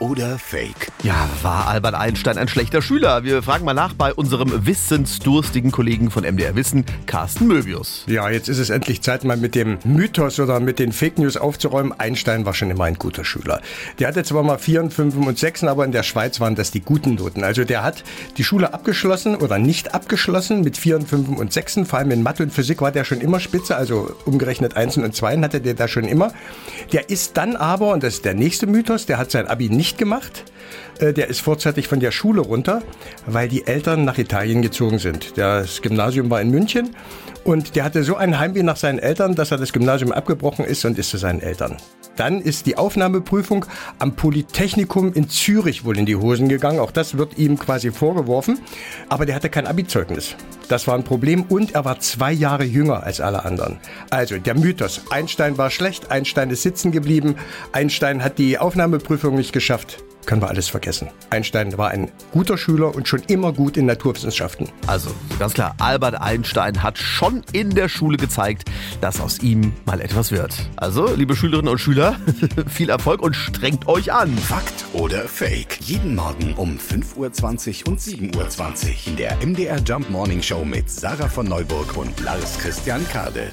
oder Fake? Ja, war Albert Einstein ein schlechter Schüler? Wir fragen mal nach bei unserem wissensdurstigen Kollegen von MDR Wissen, Carsten Möbius. Ja, jetzt ist es endlich Zeit, mal mit dem Mythos oder mit den Fake News aufzuräumen. Einstein war schon immer ein guter Schüler. Der hatte zwar mal Vieren, Fünfen und Sechsen, aber in der Schweiz waren das die guten Noten. Also der hat die Schule abgeschlossen oder nicht abgeschlossen mit Vieren, Fünfen und Sechsen. Vor allem in Mathe und Physik war der schon immer spitze, also umgerechnet Einsen und Zweien hatte der da schon immer. Der ist dann aber, und das ist der nächste Mythos, der hat sein Abi nicht gemacht. Äh, Der ist vorzeitig von der Schule runter, weil die Eltern nach Italien gezogen sind. Das Gymnasium war in München und der hatte so ein Heimweh nach seinen Eltern, dass er das Gymnasium abgebrochen ist und ist zu seinen Eltern. Dann ist die Aufnahmeprüfung am Polytechnikum in Zürich wohl in die Hosen gegangen. Auch das wird ihm quasi vorgeworfen. Aber der hatte kein Abi-Zeugnis. Das war ein Problem und er war zwei Jahre jünger als alle anderen. Also der Mythos, Einstein war schlecht, Einstein ist sitzen geblieben, Einstein hat die Aufnahmeprüfung nicht geschafft. Können wir alles vergessen. Einstein war ein guter Schüler und schon immer gut in Naturwissenschaften. Also, ganz klar, Albert Einstein hat schon in der Schule gezeigt, dass aus ihm mal etwas wird. Also, liebe Schülerinnen und Schüler, viel Erfolg und strengt euch an. Fakt oder Fake? Jeden Morgen um 5.20 Uhr und 7.20 Uhr in der MDR Jump Morning Show mit Sarah von Neuburg und Lars Christian Kade.